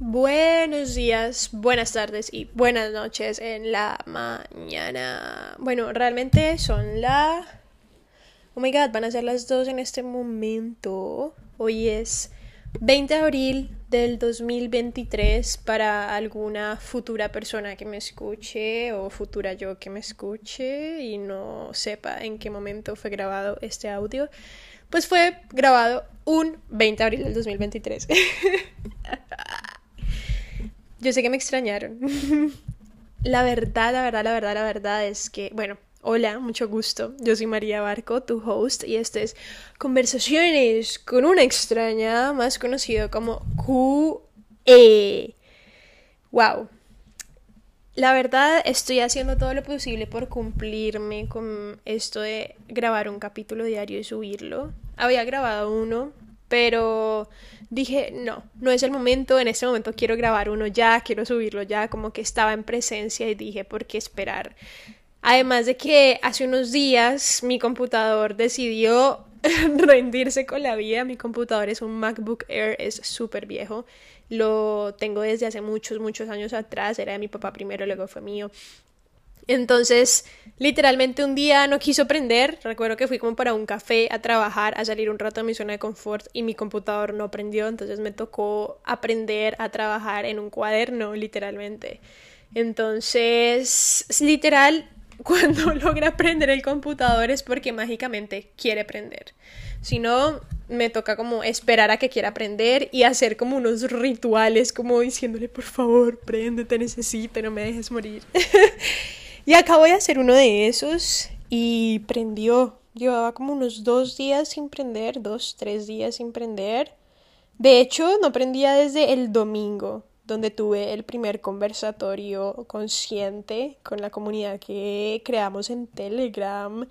Buenos días, buenas tardes y buenas noches en la mañana. Bueno, realmente son la... Oh my god, van a ser las dos en este momento. Hoy es 20 de abril del 2023 para alguna futura persona que me escuche o futura yo que me escuche y no sepa en qué momento fue grabado este audio. Pues fue grabado un 20 de abril del 2023. Yo sé que me extrañaron. la verdad, la verdad, la verdad, la verdad es que, bueno, hola, mucho gusto. Yo soy María Barco, tu host, y este es Conversaciones con una extraña, más conocido como QE. Wow. La verdad, estoy haciendo todo lo posible por cumplirme con esto de grabar un capítulo diario y subirlo. Había grabado uno, pero dije, no, no es el momento, en este momento quiero grabar uno ya, quiero subirlo ya, como que estaba en presencia y dije, ¿por qué esperar? Además de que hace unos días mi computador decidió rendirse con la vida, mi computador es un MacBook Air, es súper viejo, lo tengo desde hace muchos, muchos años atrás, era de mi papá primero, luego fue mío, entonces, literalmente un día no quiso prender. Recuerdo que fui como para un café a trabajar, a salir un rato de mi zona de confort y mi computador no prendió. Entonces me tocó aprender a trabajar en un cuaderno, literalmente. Entonces, literal, cuando logra prender el computador es porque mágicamente quiere prender. Si no, me toca como esperar a que quiera aprender y hacer como unos rituales, como diciéndole, por favor, prende, te necesito, no me dejes morir. Y acabo de hacer uno de esos y prendió. Llevaba como unos dos días sin prender, dos, tres días sin prender. De hecho, no prendía desde el domingo, donde tuve el primer conversatorio consciente con la comunidad que creamos en Telegram.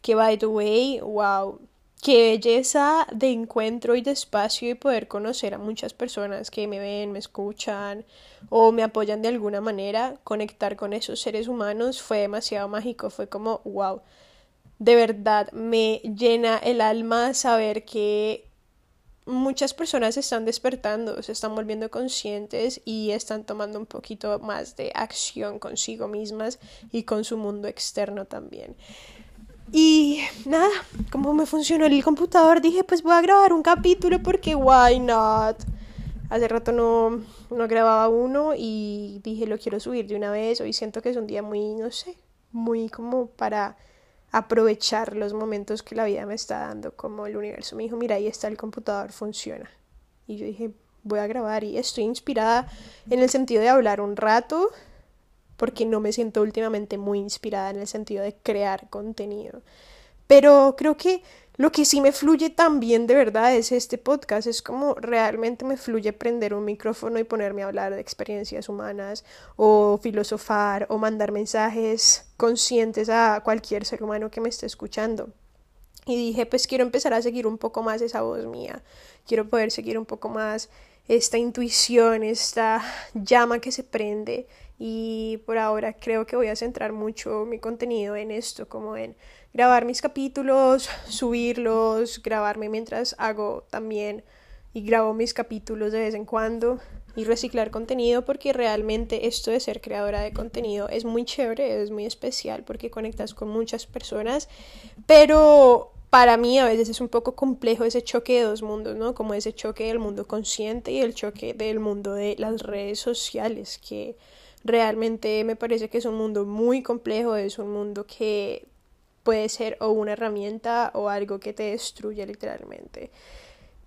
Que, by the way, wow, qué belleza de encuentro y de espacio y poder conocer a muchas personas que me ven, me escuchan o me apoyan de alguna manera, conectar con esos seres humanos fue demasiado mágico, fue como wow. De verdad me llena el alma saber que muchas personas se están despertando, se están volviendo conscientes y están tomando un poquito más de acción consigo mismas y con su mundo externo también. Y nada, como me funcionó el computador, dije, pues voy a grabar un capítulo porque why not. Hace rato no, no grababa uno y dije, lo quiero subir de una vez. Hoy siento que es un día muy, no sé, muy como para aprovechar los momentos que la vida me está dando, como el universo me dijo, mira, ahí está el computador, funciona. Y yo dije, voy a grabar y estoy inspirada en el sentido de hablar un rato, porque no me siento últimamente muy inspirada en el sentido de crear contenido. Pero creo que lo que sí me fluye también de verdad es este podcast. Es como realmente me fluye prender un micrófono y ponerme a hablar de experiencias humanas o filosofar o mandar mensajes conscientes a cualquier ser humano que me esté escuchando. Y dije, pues quiero empezar a seguir un poco más esa voz mía. Quiero poder seguir un poco más esta intuición, esta llama que se prende y por ahora creo que voy a centrar mucho mi contenido en esto, como en grabar mis capítulos, subirlos, grabarme mientras hago también y grabo mis capítulos de vez en cuando y reciclar contenido porque realmente esto de ser creadora de contenido es muy chévere, es muy especial porque conectas con muchas personas, pero para mí a veces es un poco complejo ese choque de dos mundos, ¿no? Como ese choque del mundo consciente y el choque del mundo de las redes sociales que Realmente me parece que es un mundo muy complejo, es un mundo que puede ser o una herramienta o algo que te destruye literalmente.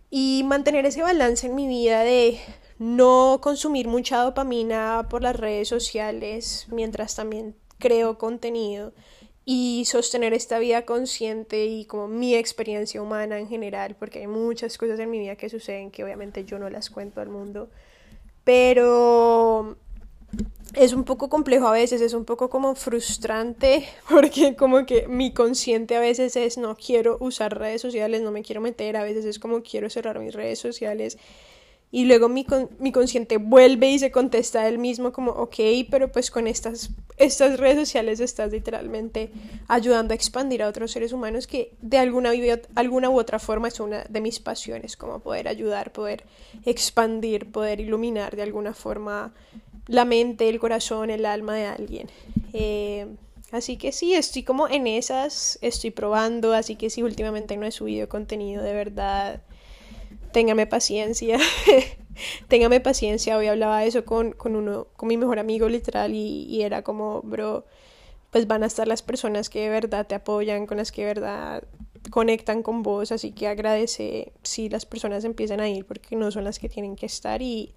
Y mantener ese balance en mi vida de no consumir mucha dopamina por las redes sociales mientras también creo contenido y sostener esta vida consciente y como mi experiencia humana en general, porque hay muchas cosas en mi vida que suceden que obviamente yo no las cuento al mundo, pero es un poco complejo a veces, es un poco como frustrante porque como que mi consciente a veces es no quiero usar redes sociales, no me quiero meter, a veces es como quiero cerrar mis redes sociales. Y luego mi, mi consciente vuelve y se contesta él mismo como, ok, pero pues con estas, estas redes sociales estás literalmente ayudando a expandir a otros seres humanos que de alguna, alguna u otra forma es una de mis pasiones, como poder ayudar, poder expandir, poder iluminar de alguna forma la mente, el corazón, el alma de alguien. Eh, así que sí, estoy como en esas, estoy probando, así que sí, últimamente no he subido contenido de verdad téngame paciencia, téngame paciencia. Hoy hablaba eso con, con, uno, con mi mejor amigo literal y, y, era como, bro, pues van a estar las personas que de verdad te apoyan, con las que de verdad conectan con vos, así que agradece si las personas empiezan a ir porque no son las que tienen que estar y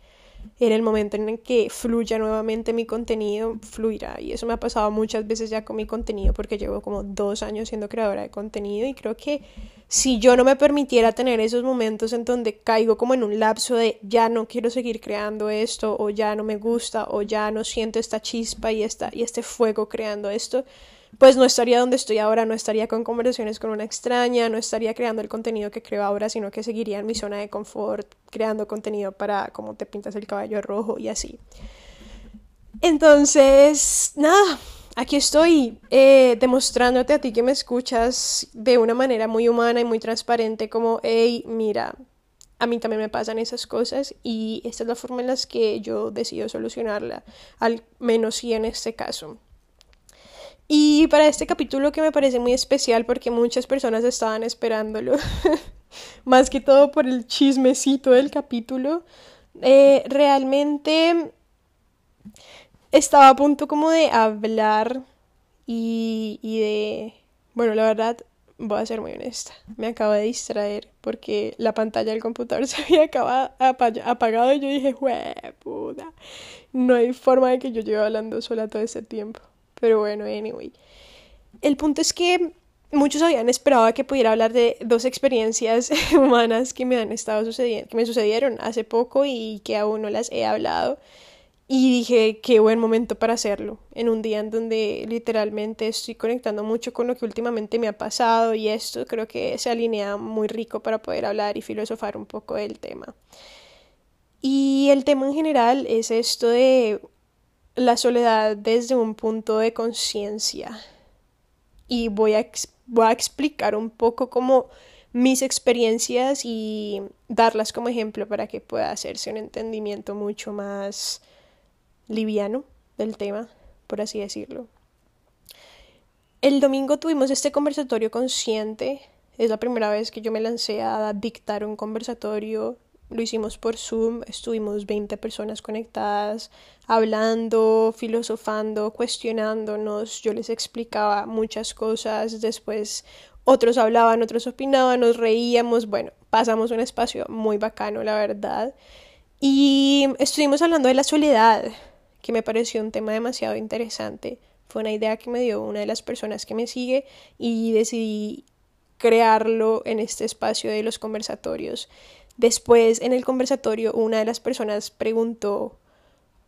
en el momento en el que fluya nuevamente mi contenido, fluirá. Y eso me ha pasado muchas veces ya con mi contenido porque llevo como dos años siendo creadora de contenido y creo que si yo no me permitiera tener esos momentos en donde caigo como en un lapso de ya no quiero seguir creando esto o ya no me gusta o ya no siento esta chispa y, esta, y este fuego creando esto, pues no estaría donde estoy ahora, no estaría con conversaciones con una extraña, no estaría creando el contenido que creo ahora, sino que seguiría en mi zona de confort, creando contenido para cómo te pintas el caballo rojo y así. Entonces, nada, aquí estoy eh, demostrándote a ti que me escuchas de una manera muy humana y muy transparente, como, hey, mira, a mí también me pasan esas cosas y esta es la forma en la que yo decido solucionarla, al menos sí en este caso. Y para este capítulo que me parece muy especial porque muchas personas estaban esperándolo, más que todo por el chismecito del capítulo, eh, realmente estaba a punto como de hablar y, y de... Bueno, la verdad, voy a ser muy honesta, me acabo de distraer porque la pantalla del computador se había acabado, apagado y yo dije, puta, no hay forma de que yo lleve hablando sola todo ese tiempo. Pero bueno, anyway. El punto es que muchos habían esperado que pudiera hablar de dos experiencias humanas que me han estado sucediendo, que me sucedieron hace poco y que aún no las he hablado. Y dije, qué buen momento para hacerlo, en un día en donde literalmente estoy conectando mucho con lo que últimamente me ha pasado y esto creo que se alinea muy rico para poder hablar y filosofar un poco del tema. Y el tema en general es esto de la soledad desde un punto de conciencia. Y voy a, voy a explicar un poco como mis experiencias y darlas como ejemplo para que pueda hacerse un entendimiento mucho más liviano del tema, por así decirlo. El domingo tuvimos este conversatorio consciente. Es la primera vez que yo me lancé a dictar un conversatorio lo hicimos por Zoom, estuvimos 20 personas conectadas, hablando, filosofando, cuestionándonos, yo les explicaba muchas cosas, después otros hablaban, otros opinaban, nos reíamos, bueno, pasamos un espacio muy bacano, la verdad. Y estuvimos hablando de la soledad, que me pareció un tema demasiado interesante. Fue una idea que me dio una de las personas que me sigue y decidí crearlo en este espacio de los conversatorios. Después, en el conversatorio, una de las personas preguntó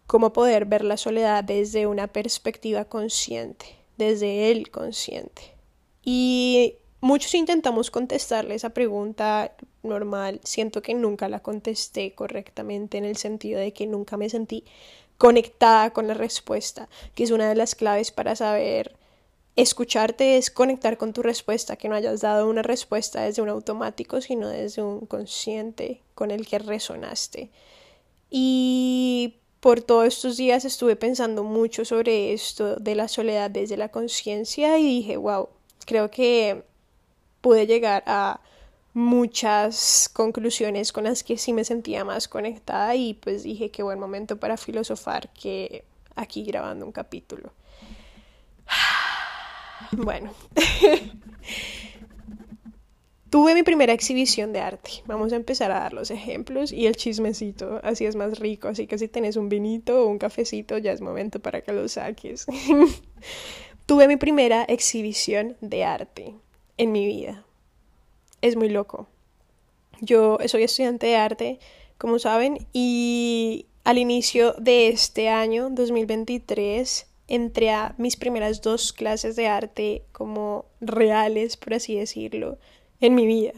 cómo poder ver la soledad desde una perspectiva consciente, desde el consciente. Y muchos intentamos contestarle esa pregunta normal. Siento que nunca la contesté correctamente en el sentido de que nunca me sentí conectada con la respuesta, que es una de las claves para saber Escucharte es conectar con tu respuesta, que no hayas dado una respuesta desde un automático, sino desde un consciente con el que resonaste. Y por todos estos días estuve pensando mucho sobre esto de la soledad desde la conciencia y dije, wow, creo que pude llegar a muchas conclusiones con las que sí me sentía más conectada y pues dije qué buen momento para filosofar que aquí grabando un capítulo. Bueno, tuve mi primera exhibición de arte. Vamos a empezar a dar los ejemplos y el chismecito, así es más rico. Así que si tenés un vinito o un cafecito, ya es momento para que lo saques. tuve mi primera exhibición de arte en mi vida. Es muy loco. Yo soy estudiante de arte, como saben, y al inicio de este año, 2023, entré a mis primeras dos clases de arte como reales, por así decirlo, en mi vida.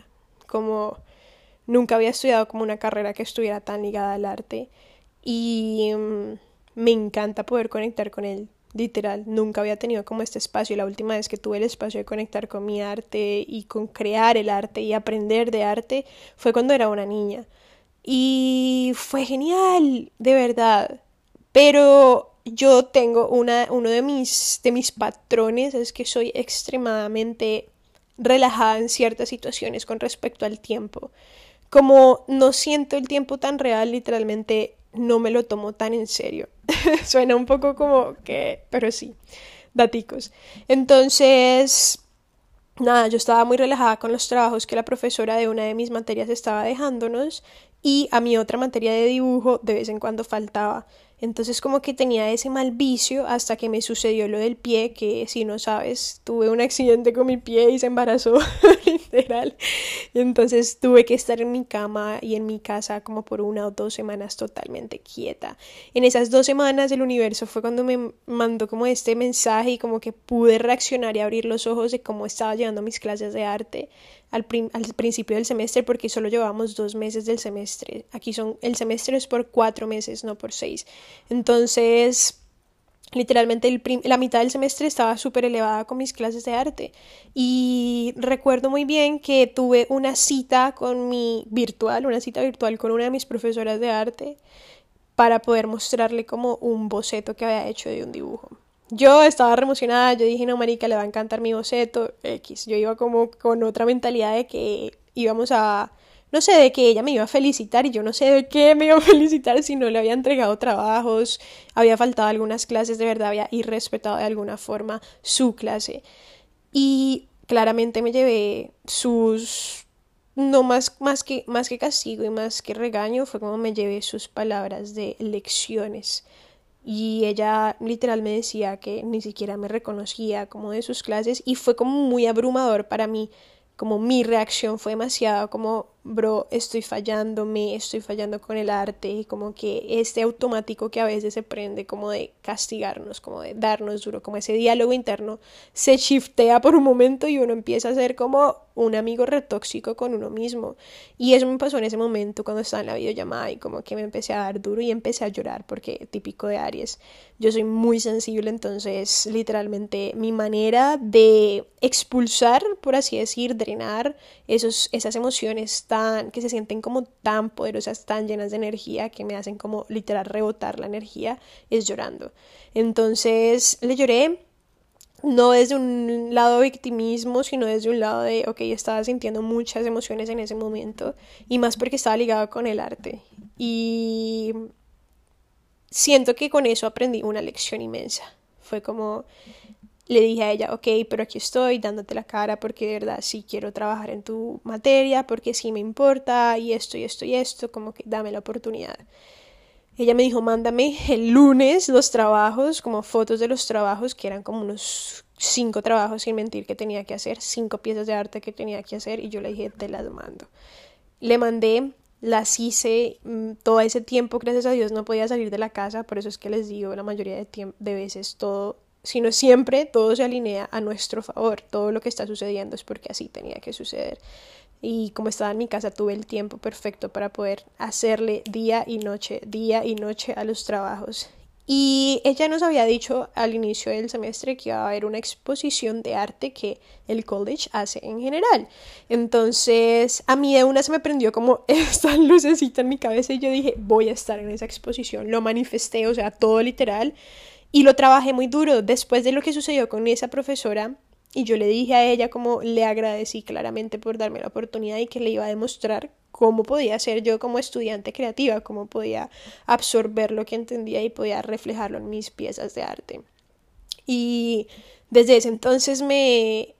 Como Nunca había estudiado como una carrera que estuviera tan ligada al arte y mm, me encanta poder conectar con él. Literal, nunca había tenido como este espacio. La última vez que tuve el espacio de conectar con mi arte y con crear el arte y aprender de arte fue cuando era una niña. Y fue genial, de verdad. Pero yo tengo una, uno de mis, de mis patrones es que soy extremadamente relajada en ciertas situaciones con respecto al tiempo. Como no siento el tiempo tan real, literalmente no me lo tomo tan en serio. Suena un poco como que, pero sí, daticos. Entonces, nada, yo estaba muy relajada con los trabajos que la profesora de una de mis materias estaba dejándonos y a mi otra materia de dibujo de vez en cuando faltaba. Entonces como que tenía ese mal vicio hasta que me sucedió lo del pie, que si no sabes, tuve un accidente con mi pie y se embarazó, literal. Y entonces tuve que estar en mi cama y en mi casa como por una o dos semanas totalmente quieta. En esas dos semanas el universo fue cuando me mandó como este mensaje y como que pude reaccionar y abrir los ojos de cómo estaba llevando mis clases de arte al, principio del semestre porque solo llevábamos dos meses del semestre. Aquí son, el semestre es por cuatro meses, no por seis. Entonces, literalmente la mitad del semestre estaba súper elevada con mis clases de arte. Y recuerdo muy bien que tuve una cita con mi virtual, una cita virtual con una de mis profesoras de arte para poder mostrarle como un boceto que había hecho de un dibujo. Yo estaba re emocionada, yo dije, no, marica, le va a encantar mi boceto, X. Yo iba como con otra mentalidad de que íbamos a, no sé, de que ella me iba a felicitar y yo no sé de qué me iba a felicitar si no le había entregado trabajos, había faltado algunas clases, de verdad había irrespetado de alguna forma su clase. Y claramente me llevé sus no más, más, que, más que castigo y más que regaño, fue como me llevé sus palabras de lecciones y ella literal me decía que ni siquiera me reconocía como de sus clases y fue como muy abrumador para mí, como mi reacción fue demasiado como bro, estoy fallándome, estoy fallando con el arte y como que este automático que a veces se prende como de castigarnos, como de darnos duro, como ese diálogo interno se shiftea por un momento y uno empieza a ser como un amigo retóxico con uno mismo. Y eso me pasó en ese momento cuando estaba en la videollamada y como que me empecé a dar duro y empecé a llorar porque típico de Aries. Yo soy muy sensible, entonces literalmente mi manera de expulsar, por así decir, drenar esos, esas emociones que se sienten como tan poderosas, tan llenas de energía, que me hacen como literal rebotar la energía, es llorando. Entonces le lloré, no desde un lado de victimismo, sino desde un lado de, ok, estaba sintiendo muchas emociones en ese momento, y más porque estaba ligado con el arte. Y siento que con eso aprendí una lección inmensa. Fue como le dije a ella, ok, pero aquí estoy dándote la cara porque de verdad sí quiero trabajar en tu materia, porque sí me importa y esto y esto y esto, como que dame la oportunidad. Ella me dijo, mándame el lunes los trabajos, como fotos de los trabajos, que eran como unos cinco trabajos, sin mentir, que tenía que hacer, cinco piezas de arte que tenía que hacer, y yo le dije, te las mando. Le mandé, las hice mm, todo ese tiempo, gracias a Dios no podía salir de la casa, por eso es que les digo, la mayoría de, de veces todo sino siempre todo se alinea a nuestro favor. Todo lo que está sucediendo es porque así tenía que suceder. Y como estaba en mi casa, tuve el tiempo perfecto para poder hacerle día y noche, día y noche a los trabajos. Y ella nos había dicho al inicio del semestre que iba a haber una exposición de arte que el college hace en general. Entonces, a mí de una se me prendió como esta lucecita en mi cabeza y yo dije, voy a estar en esa exposición. Lo manifesté, o sea, todo literal. Y lo trabajé muy duro después de lo que sucedió con esa profesora. Y yo le dije a ella como le agradecí claramente por darme la oportunidad y que le iba a demostrar cómo podía ser yo como estudiante creativa, cómo podía absorber lo que entendía y podía reflejarlo en mis piezas de arte. Y desde ese entonces me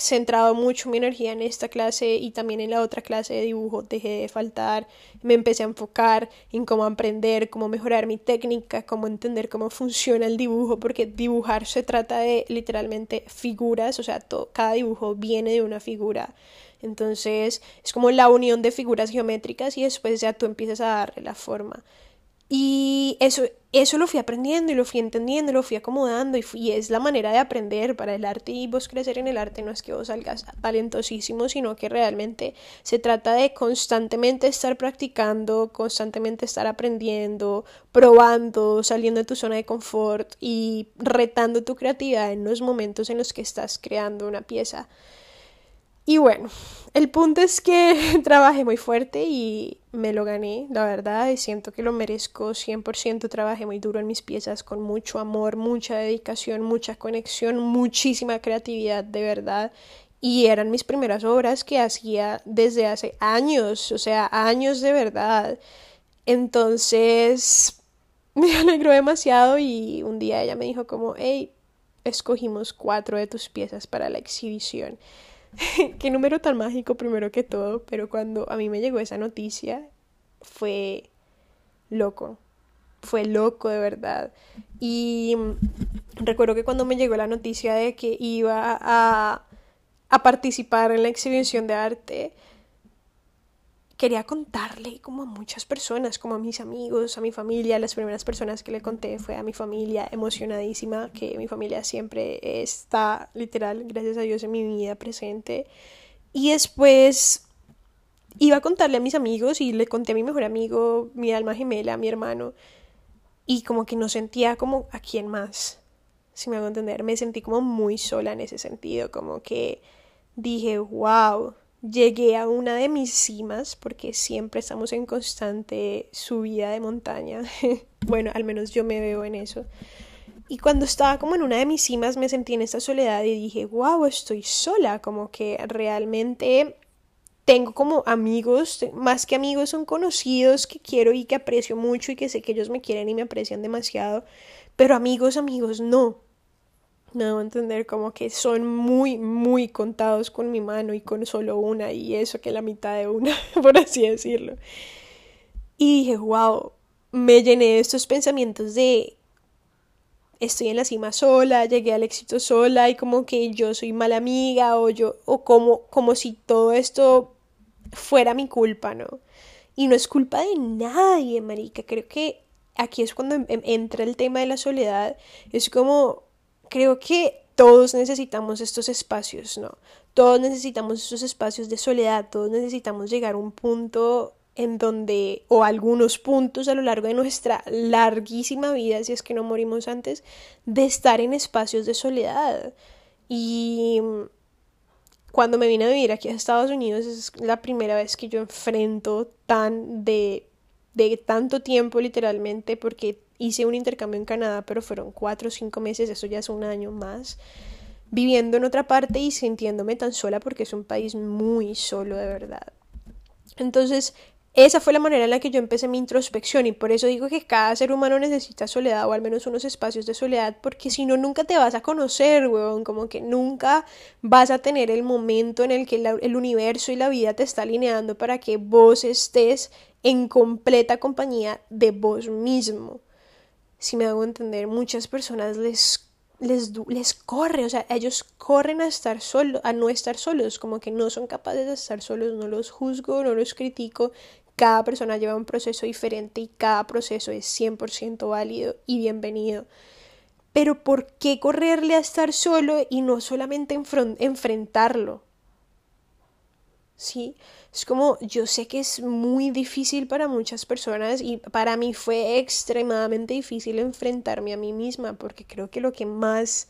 centrado mucho mi energía en esta clase y también en la otra clase de dibujo dejé de faltar, me empecé a enfocar en cómo aprender, cómo mejorar mi técnica, cómo entender cómo funciona el dibujo, porque dibujar se trata de literalmente figuras, o sea, todo, cada dibujo viene de una figura. Entonces es como la unión de figuras geométricas y después ya tú empiezas a darle la forma. Y eso, eso lo fui aprendiendo y lo fui entendiendo, lo fui acomodando y, y, es la manera de aprender para el arte y vos crecer en el arte no es que vos salgas talentosísimo, sino que realmente se trata de constantemente estar practicando, constantemente estar aprendiendo, probando, saliendo de tu zona de confort y retando tu creatividad en los momentos en los que estás creando una pieza. Y bueno, el punto es que trabajé muy fuerte y me lo gané, la verdad, y siento que lo merezco 100%. Trabajé muy duro en mis piezas con mucho amor, mucha dedicación, mucha conexión, muchísima creatividad, de verdad. Y eran mis primeras obras que hacía desde hace años, o sea, años de verdad. Entonces, me alegró demasiado y un día ella me dijo como, hey, escogimos cuatro de tus piezas para la exhibición. qué número tan mágico primero que todo, pero cuando a mí me llegó esa noticia fue loco, fue loco de verdad. Y recuerdo que cuando me llegó la noticia de que iba a, a participar en la exhibición de arte, quería contarle como a muchas personas, como a mis amigos, a mi familia. Las primeras personas que le conté fue a mi familia, emocionadísima, que mi familia siempre está literal, gracias a Dios, en mi vida presente. Y después iba a contarle a mis amigos y le conté a mi mejor amigo, mi alma gemela, a mi hermano. Y como que no sentía como a quién más, si me hago entender. Me sentí como muy sola en ese sentido, como que dije, wow llegué a una de mis cimas, porque siempre estamos en constante subida de montaña. bueno, al menos yo me veo en eso. Y cuando estaba como en una de mis cimas me sentí en esta soledad y dije, wow, estoy sola, como que realmente tengo como amigos, más que amigos son conocidos que quiero y que aprecio mucho y que sé que ellos me quieren y me aprecian demasiado, pero amigos, amigos no me debo entender como que son muy, muy contados con mi mano y con solo una y eso que la mitad de una, por así decirlo. Y dije, wow, me llené de estos pensamientos de estoy en la cima sola, llegué al éxito sola y como que yo soy mala amiga o yo, o como, como si todo esto fuera mi culpa, ¿no? Y no es culpa de nadie, marica. Creo que aquí es cuando entra el tema de la soledad. Es como creo que todos necesitamos estos espacios, ¿no? Todos necesitamos estos espacios de soledad, todos necesitamos llegar a un punto en donde, o algunos puntos a lo largo de nuestra larguísima vida, si es que no morimos antes, de estar en espacios de soledad. Y cuando me vine a vivir aquí a Estados Unidos es la primera vez que yo enfrento tan de, de tanto tiempo literalmente, porque hice un intercambio en Canadá, pero fueron cuatro o cinco meses, eso ya es un año más, viviendo en otra parte y sintiéndome tan sola porque es un país muy solo de verdad. Entonces, esa fue la manera en la que yo empecé mi introspección y por eso digo que cada ser humano necesita soledad o al menos unos espacios de soledad porque si no nunca te vas a conocer, weón, como que nunca vas a tener el momento en el que el universo y la vida te está alineando para que vos estés en completa compañía de vos mismo si me hago entender, muchas personas les, les, les corre, o sea, ellos corren a estar solos, a no estar solos, como que no son capaces de estar solos, no los juzgo, no los critico, cada persona lleva un proceso diferente y cada proceso es 100% válido y bienvenido. Pero ¿por qué correrle a estar solo y no solamente enfrentarlo? ¿Sí? Es como, yo sé que es muy difícil para muchas personas y para mí fue extremadamente difícil enfrentarme a mí misma porque creo que lo que más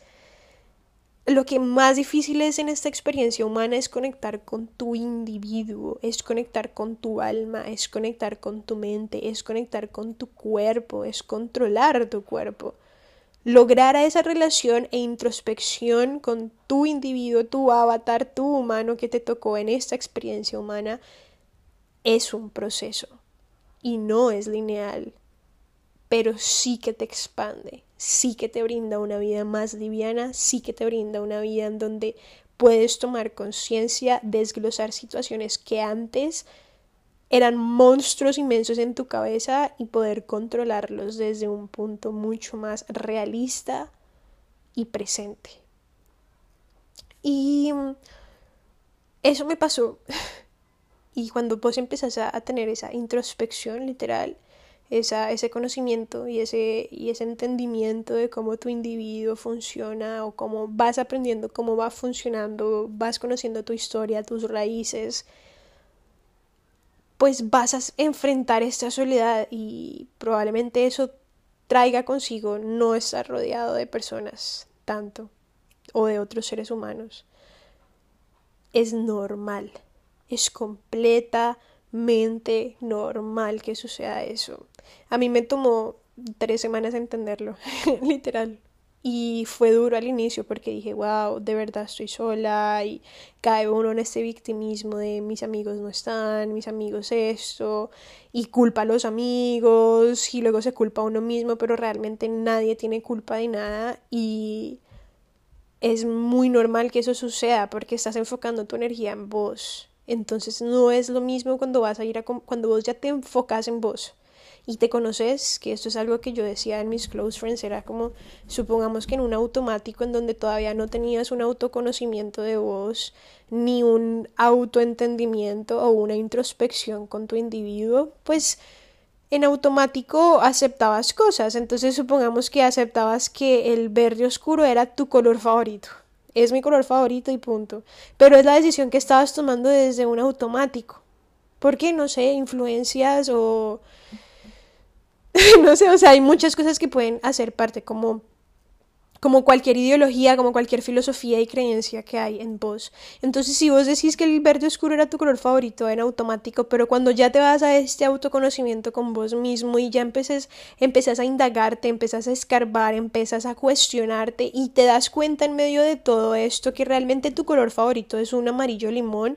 lo que más difícil es en esta experiencia humana es conectar con tu individuo, es conectar con tu alma, es conectar con tu mente, es conectar con tu cuerpo, es controlar tu cuerpo lograr esa relación e introspección con tu individuo, tu avatar, tu humano que te tocó en esta experiencia humana, es un proceso. Y no es lineal, pero sí que te expande, sí que te brinda una vida más liviana, sí que te brinda una vida en donde puedes tomar conciencia, desglosar situaciones que antes eran monstruos inmensos en tu cabeza y poder controlarlos desde un punto mucho más realista y presente. Y eso me pasó. Y cuando vos empezás a tener esa introspección literal, esa, ese conocimiento y ese, y ese entendimiento de cómo tu individuo funciona o cómo vas aprendiendo, cómo va funcionando, vas conociendo tu historia, tus raíces, pues vas a enfrentar esta soledad y probablemente eso traiga consigo no estar rodeado de personas tanto o de otros seres humanos. Es normal, es completamente normal que suceda eso. A mí me tomó tres semanas entenderlo, literal. Y fue duro al inicio porque dije, wow, de verdad estoy sola y cae uno en este victimismo de mis amigos no están, mis amigos esto, y culpa a los amigos y luego se culpa a uno mismo, pero realmente nadie tiene culpa de nada y es muy normal que eso suceda porque estás enfocando tu energía en vos. Entonces no es lo mismo cuando vas a ir a cuando vos ya te enfocas en vos y te conoces, que esto es algo que yo decía en mis close friends, era como, supongamos que en un automático en donde todavía no tenías un autoconocimiento de vos, ni un autoentendimiento o una introspección con tu individuo, pues en automático aceptabas cosas. Entonces supongamos que aceptabas que el verde oscuro era tu color favorito. Es mi color favorito y punto. Pero es la decisión que estabas tomando desde un automático. Porque, no sé, influencias o no sé, o sea, hay muchas cosas que pueden hacer parte como como cualquier ideología, como cualquier filosofía y creencia que hay en vos. Entonces, si vos decís que el verde oscuro era tu color favorito en automático, pero cuando ya te vas a este autoconocimiento con vos mismo y ya empeces, empezás a indagarte, empezás a escarbar, empezás a cuestionarte y te das cuenta en medio de todo esto que realmente tu color favorito es un amarillo limón,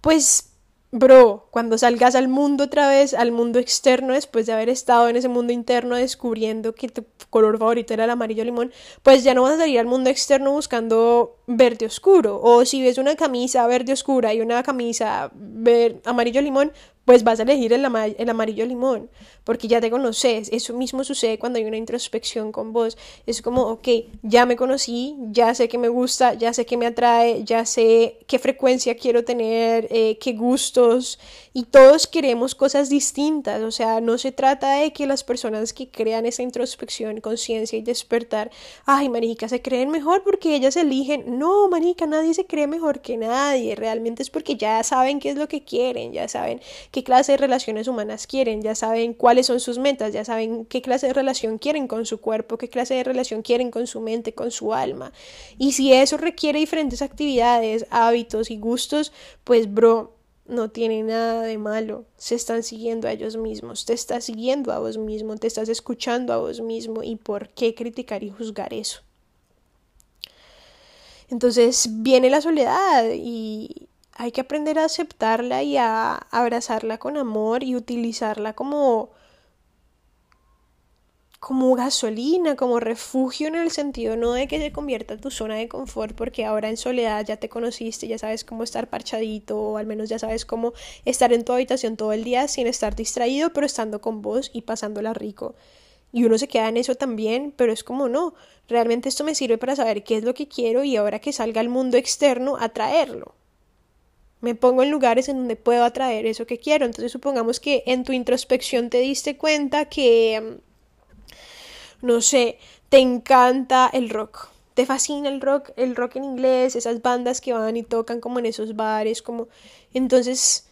pues Bro, cuando salgas al mundo otra vez, al mundo externo, después de haber estado en ese mundo interno descubriendo que tu color favorito era el amarillo limón, pues ya no vas a salir al mundo externo buscando verde oscuro. O si ves una camisa verde oscura y una camisa ver amarillo limón, pues vas a elegir el, amarillo limón, porque ya te conoces. Eso mismo sucede cuando hay una introspección con vos. Es como, ok, ya me conocí, ya sé que me gusta, ya sé que me atrae, ya sé qué frecuencia quiero tener, eh, qué gustos, y todos queremos cosas distintas. O sea, no se trata de que las personas que crean esa introspección, conciencia y despertar, ay, marica, se creen mejor porque ellas eligen. No, marica, nadie se cree mejor que nadie. Realmente es porque ya saben qué es lo que quieren, ya saben qué clase de relaciones humanas quieren, ya saben cuáles son sus metas, ya saben qué clase de relación quieren con su cuerpo, qué clase de relación quieren con su mente, con su alma. Y si eso requiere diferentes actividades, hábitos y gustos, pues bro, no tiene nada de malo. Se están siguiendo a ellos mismos, te estás siguiendo a vos mismo, te estás escuchando a vos mismo y por qué criticar y juzgar eso. Entonces viene la soledad y hay que aprender a aceptarla y a abrazarla con amor y utilizarla como como gasolina, como refugio en el sentido no de que se convierta en tu zona de confort porque ahora en soledad ya te conociste, ya sabes cómo estar parchadito o al menos ya sabes cómo estar en tu habitación todo el día sin estar distraído pero estando con vos y pasándola rico. Y uno se queda en eso también, pero es como no, realmente esto me sirve para saber qué es lo que quiero y ahora que salga al mundo externo atraerlo. Me pongo en lugares en donde puedo atraer eso que quiero. Entonces supongamos que en tu introspección te diste cuenta que, mm, no sé, te encanta el rock. Te fascina el rock, el rock en inglés, esas bandas que van y tocan como en esos bares, como... Entonces,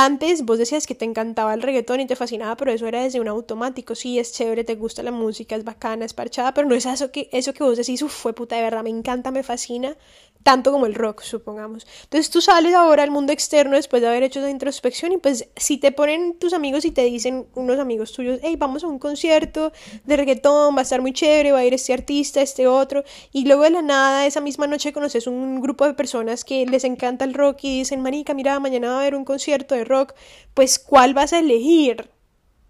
antes vos decías que te encantaba el reggaetón y te fascinaba, pero eso era desde un automático. Sí, es chévere, te gusta la música, es bacana, es parchada, pero no es eso que, eso que vos decís, uff, fue puta de verdad, me encanta, me fascina tanto como el rock, supongamos. Entonces tú sales ahora al mundo externo después de haber hecho esa introspección y pues si te ponen tus amigos y te dicen unos amigos tuyos, hey, vamos a un concierto de reggaetón, va a estar muy chévere, va a ir este artista, este otro, y luego de la nada esa misma noche conoces un grupo de personas que les encanta el rock y dicen, marica, mira, mañana va a haber un concierto de rock, pues ¿cuál vas a elegir?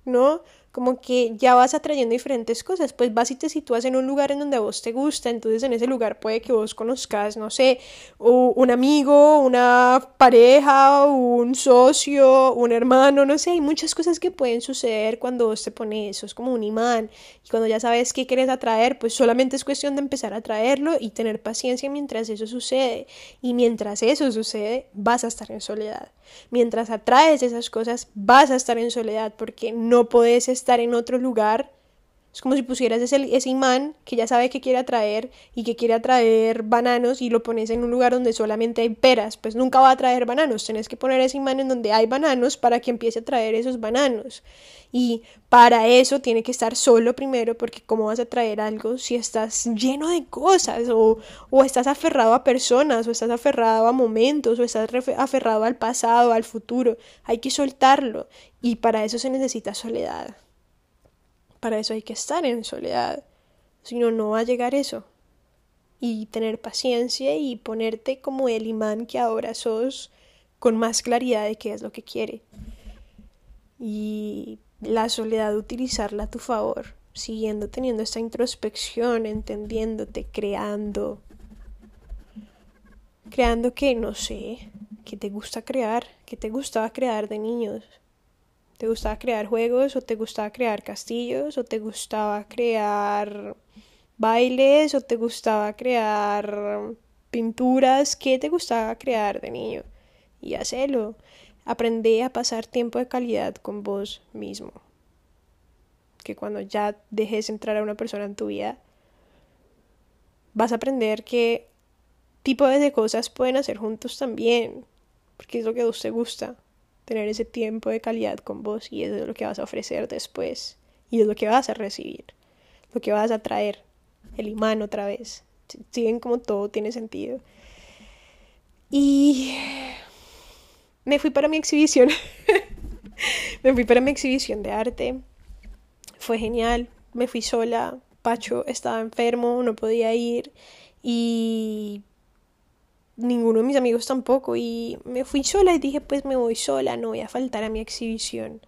¿No? como que ya vas atrayendo diferentes cosas, pues vas y te sitúas en un lugar en donde a vos te gusta, entonces en ese lugar puede que vos conozcas, no sé, un amigo, una pareja, un socio, un hermano, no sé, hay muchas cosas que pueden suceder cuando vos te pones eso, es como un imán, cuando ya sabes qué quieres atraer, pues solamente es cuestión de empezar a atraerlo y tener paciencia mientras eso sucede, y mientras eso sucede, vas a estar en soledad. Mientras atraes esas cosas, vas a estar en soledad porque no puedes estar en otro lugar es como si pusieras ese, imán que ya sabe que quiere atraer y que quiere atraer bananos y lo pones en un lugar donde solamente hay peras. Pues nunca va a atraer bananos. Tienes que poner ese imán en donde hay bananos para que empiece a traer esos bananos. Y para eso tiene que estar solo primero porque cómo vas a traer algo si estás lleno de cosas o, o estás aferrado a personas o estás aferrado a momentos o estás aferrado al pasado, al futuro. Hay que soltarlo y para eso se necesita soledad. Para eso hay que estar en soledad. Si no, no va a llegar eso. Y tener paciencia y ponerte como el imán que ahora sos con más claridad de qué es lo que quiere. Y la soledad utilizarla a tu favor, siguiendo teniendo esta introspección, entendiéndote, creando. Creando que, no sé, que te gusta crear, que te gustaba crear de niños, ¿Te gustaba crear juegos o te gustaba crear castillos o te gustaba crear bailes o te gustaba crear pinturas? ¿Qué te gustaba crear de niño? Y hacelo. Aprende a pasar tiempo de calidad con vos mismo. Que cuando ya dejes entrar a una persona en tu vida, vas a aprender qué tipo de cosas pueden hacer juntos también. Porque es lo que a vos te gusta tener ese tiempo de calidad con vos y eso es lo que vas a ofrecer después y es lo que vas a recibir, lo que vas a traer, el imán otra vez. Si ven como todo tiene sentido. Y me fui para mi exhibición. me fui para mi exhibición de arte. Fue genial. Me fui sola. Pacho estaba enfermo, no podía ir. Y ninguno de mis amigos tampoco y me fui sola y dije pues me voy sola, no voy a faltar a mi exhibición.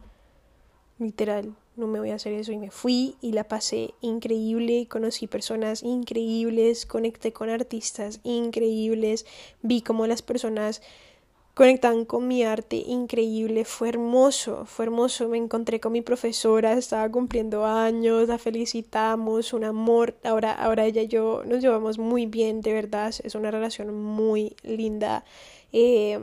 Literal, no me voy a hacer eso y me fui y la pasé increíble, conocí personas increíbles, conecté con artistas increíbles, vi cómo las personas conectan con mi arte increíble, fue hermoso, fue hermoso, me encontré con mi profesora, estaba cumpliendo años, la felicitamos, un amor, ahora, ahora ella y yo nos llevamos muy bien, de verdad, es una relación muy linda, eh,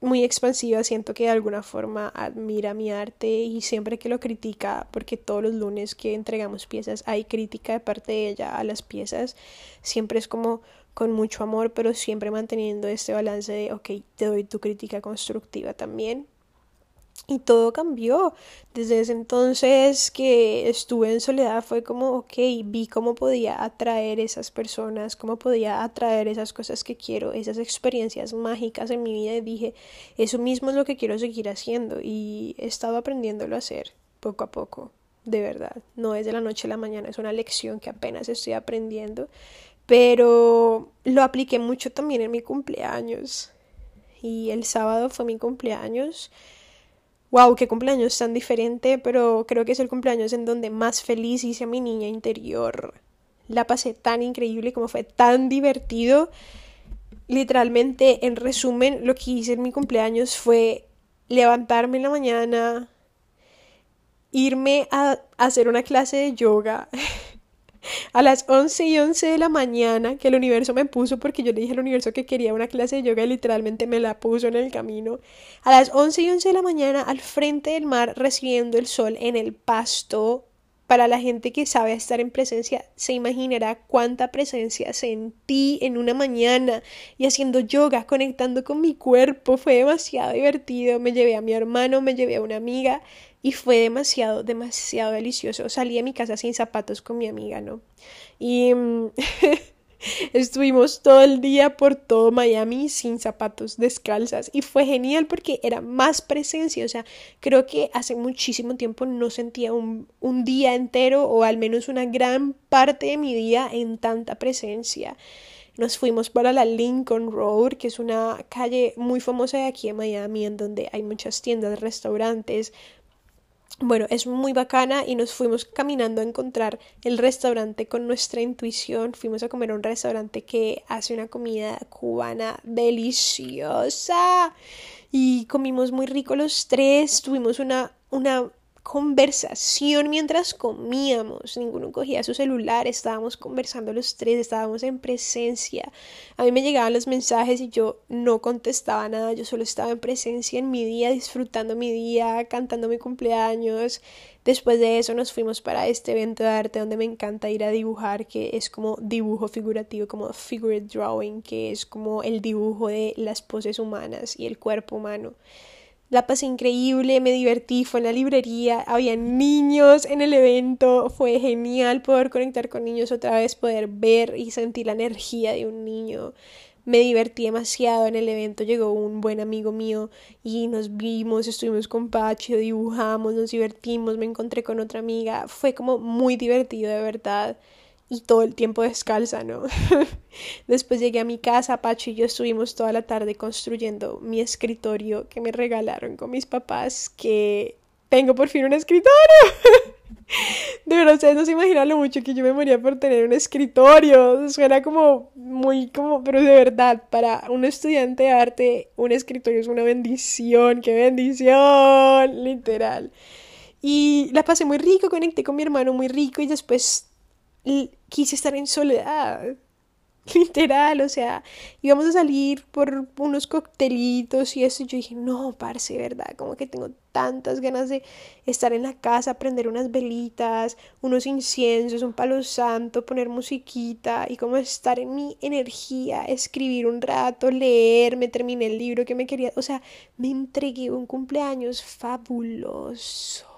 muy expansiva, siento que de alguna forma admira mi arte y siempre que lo critica, porque todos los lunes que entregamos piezas hay crítica de parte de ella a las piezas, siempre es como con mucho amor, pero siempre manteniendo este balance de, ok, te doy tu crítica constructiva también. Y todo cambió. Desde ese entonces que estuve en soledad fue como, ok, vi cómo podía atraer esas personas, cómo podía atraer esas cosas que quiero, esas experiencias mágicas en mi vida y dije, eso mismo es lo que quiero seguir haciendo y he estado aprendiéndolo a hacer poco a poco, de verdad. No es de la noche a la mañana, es una lección que apenas estoy aprendiendo, pero lo apliqué mucho también en mi cumpleaños. Y el sábado fue mi cumpleaños. Wow, qué cumpleaños tan diferente, pero creo que es el cumpleaños en donde más feliz hice a mi niña interior. La pasé tan increíble, como fue tan divertido. Literalmente, en resumen, lo que hice en mi cumpleaños fue levantarme en la mañana, irme a hacer una clase de yoga. a las 11 y 11 de la mañana que el universo me puso porque yo le dije al universo que quería una clase de yoga y literalmente me la puso en el camino. A las 11 y 11 de la mañana al frente del mar recibiendo el sol en el pasto. Para la gente que sabe estar en presencia, se imaginará cuánta presencia sentí en una mañana y haciendo yoga, conectando con mi cuerpo. Fue demasiado divertido. Me llevé a mi hermano, me llevé a una amiga y fue demasiado, demasiado delicioso. Salí a mi casa sin zapatos con mi amiga, ¿no? Y mm, estuvimos todo el día por todo Miami sin zapatos, descalzas y fue genial porque era más presencia, o sea, creo que hace muchísimo tiempo no sentía un, un día entero o al menos una gran parte de mi día en tanta presencia. Nos fuimos para la Lincoln Road, que es una calle muy famosa de aquí en Miami, en donde hay muchas tiendas, restaurantes, bueno, es muy bacana y nos fuimos caminando a encontrar el restaurante con nuestra intuición. Fuimos a comer a un restaurante que hace una comida cubana deliciosa y comimos muy rico los tres. Tuvimos una, una conversación mientras comíamos, ninguno cogía su celular, estábamos conversando los tres, estábamos en presencia. A mí me llegaban los mensajes y yo no contestaba nada, yo solo estaba en presencia en mi día, disfrutando mi día, cantando mi cumpleaños. Después de eso nos fuimos para este evento de arte donde me encanta ir a dibujar, que es como dibujo figurativo, como figure drawing, que es como el dibujo de las poses humanas y el cuerpo humano. La pasé increíble, me divertí, fue en la librería, había niños en el evento, fue genial poder conectar con niños otra vez, poder ver y sentir la energía de un niño. Me divertí demasiado en el evento, llegó un buen amigo mío y nos vimos, estuvimos con Pacho, dibujamos, nos divertimos, me encontré con otra amiga, fue como muy divertido de verdad todo el tiempo descalza, ¿no? Después llegué a mi casa, Pacho y yo estuvimos toda la tarde construyendo mi escritorio que me regalaron con mis papás, que tengo por fin un escritorio. De verdad, ustedes no se imaginan lo mucho que yo me moría por tener un escritorio. Suena como muy como, pero de verdad, para un estudiante de arte, un escritorio es una bendición. ¡Qué bendición! Literal. Y la pasé muy rico, conecté con mi hermano muy rico y después quise estar en soledad. Literal, o sea, íbamos a salir por unos coctelitos y eso. Y yo dije, no, parce, ¿verdad? Como que tengo tantas ganas de estar en la casa, prender unas velitas, unos inciensos, un palo santo, poner musiquita y como estar en mi energía, escribir un rato, leer, me terminé el libro que me quería. O sea, me entregué un cumpleaños fabuloso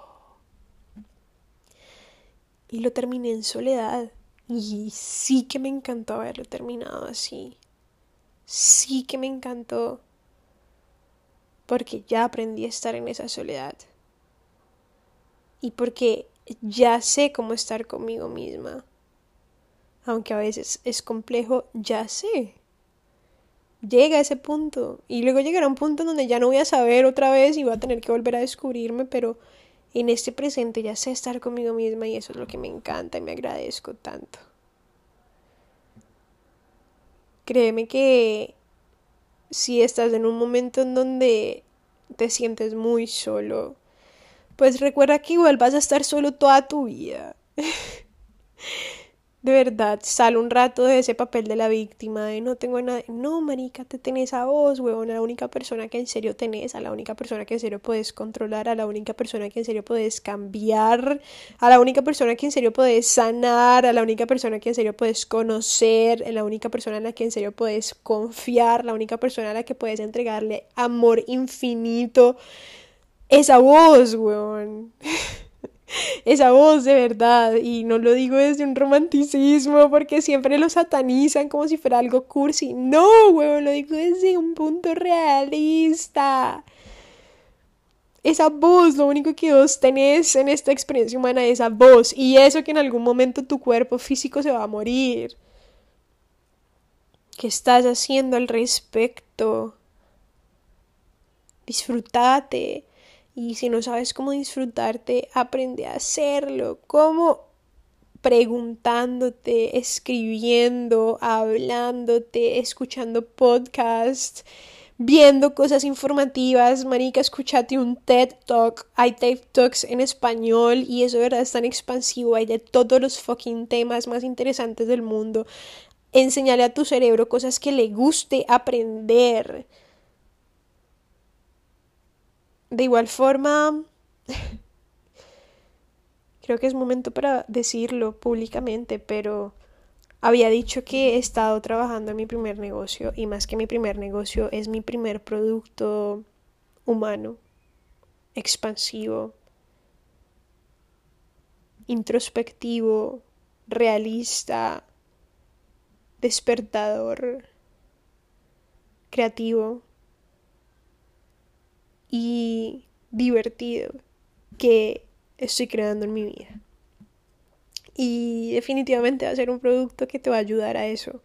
y lo terminé en soledad. Y sí que me encantó haberlo terminado así. Sí que me encantó. Porque ya aprendí a estar en esa soledad. Y porque ya sé cómo estar conmigo misma. Aunque a veces es complejo, ya sé. Llega a ese punto. Y luego llegará un punto donde ya no voy a saber otra vez y voy a tener que volver a descubrirme, pero en este presente ya sé estar conmigo misma y eso es lo que me encanta y me agradezco tanto. Créeme que si estás en un momento en donde te sientes muy solo, pues recuerda que igual vas a estar solo toda tu vida. de verdad, sal un rato de ese papel de la víctima, de no tengo nada. No, marica, te tenés a vos, huevón, a la única persona que en serio tenés, a la única persona que en serio puedes controlar, a la única persona que en serio puedes cambiar, a la única persona que en serio puedes sanar, a la única persona que en serio puedes conocer, a la única persona en la que en serio puedes confiar, la única persona a la que puedes entregarle amor infinito. Es a vos, huevón. esa voz de verdad. Y no lo digo desde un romanticismo porque siempre lo satanizan como si fuera algo cursi. No, huevón, lo digo desde un punto realista. Esa voz, lo único que vos tenés en esta experiencia humana es esa voz. Y eso que en algún momento tu cuerpo físico se va a morir. ¿Qué estás haciendo al respecto? Disfrutate y si no sabes cómo disfrutarte, aprende a hacerlo. ¿Cómo? Preguntándote, escribiendo, hablándote, escuchando podcasts, viendo cosas informativas. Marica, escúchate un TED Talk. Hay TED Talks en español y eso de verdad es tan expansivo. Hay de todos los fucking temas más interesantes del mundo. Enseñale a tu cerebro cosas que le guste aprender de igual forma, creo que es momento para decirlo públicamente, pero había dicho que he estado trabajando en mi primer negocio y más que mi primer negocio es mi primer producto humano, expansivo, introspectivo, realista, despertador, creativo y divertido que estoy creando en mi vida. Y definitivamente va a ser un producto que te va a ayudar a eso.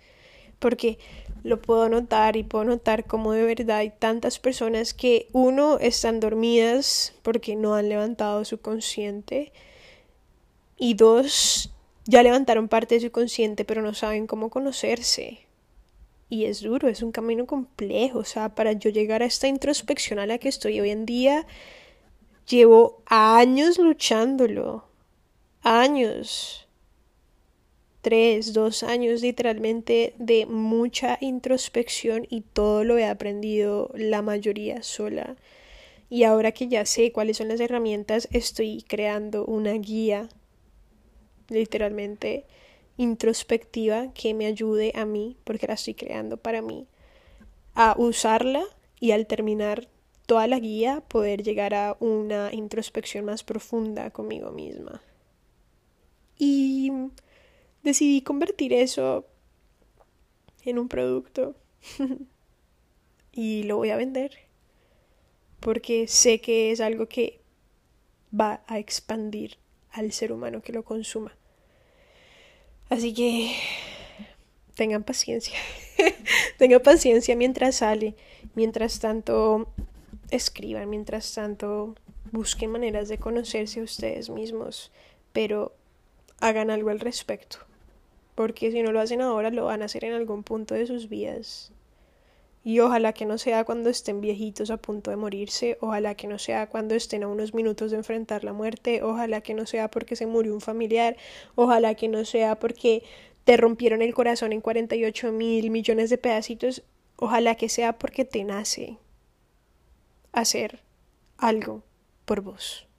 Porque lo puedo notar y puedo notar como de verdad hay tantas personas que uno están dormidas porque no han levantado su consciente y dos ya levantaron parte de su consciente pero no saben cómo conocerse. Y es duro, es un camino complejo, o sea, para yo llegar a esta introspección a la que estoy hoy en día, Llevo años luchándolo. Años. Tres, dos años literalmente de mucha introspección y todo lo he aprendido la mayoría sola. Y ahora que ya sé cuáles son las herramientas, estoy creando una guía literalmente introspectiva que me ayude a mí, porque la estoy creando para mí, a usarla y al terminar toda la guía poder llegar a una introspección más profunda conmigo misma. Y decidí convertir eso en un producto y lo voy a vender porque sé que es algo que va a expandir al ser humano que lo consuma. Así que tengan paciencia, tengan paciencia mientras sale, mientras tanto escriban, mientras tanto busquen maneras de conocerse a ustedes mismos, pero hagan algo al respecto, porque si no lo hacen ahora, lo van a hacer en algún punto de sus vidas y ojalá que no sea cuando estén viejitos a punto de morirse, ojalá que no sea cuando estén a unos minutos de enfrentar la muerte, ojalá que no sea porque se murió un familiar, ojalá que no sea porque te rompieron el corazón en 48 mil millones de pedacitos, ojalá que sea porque te nace hacer algo por vos.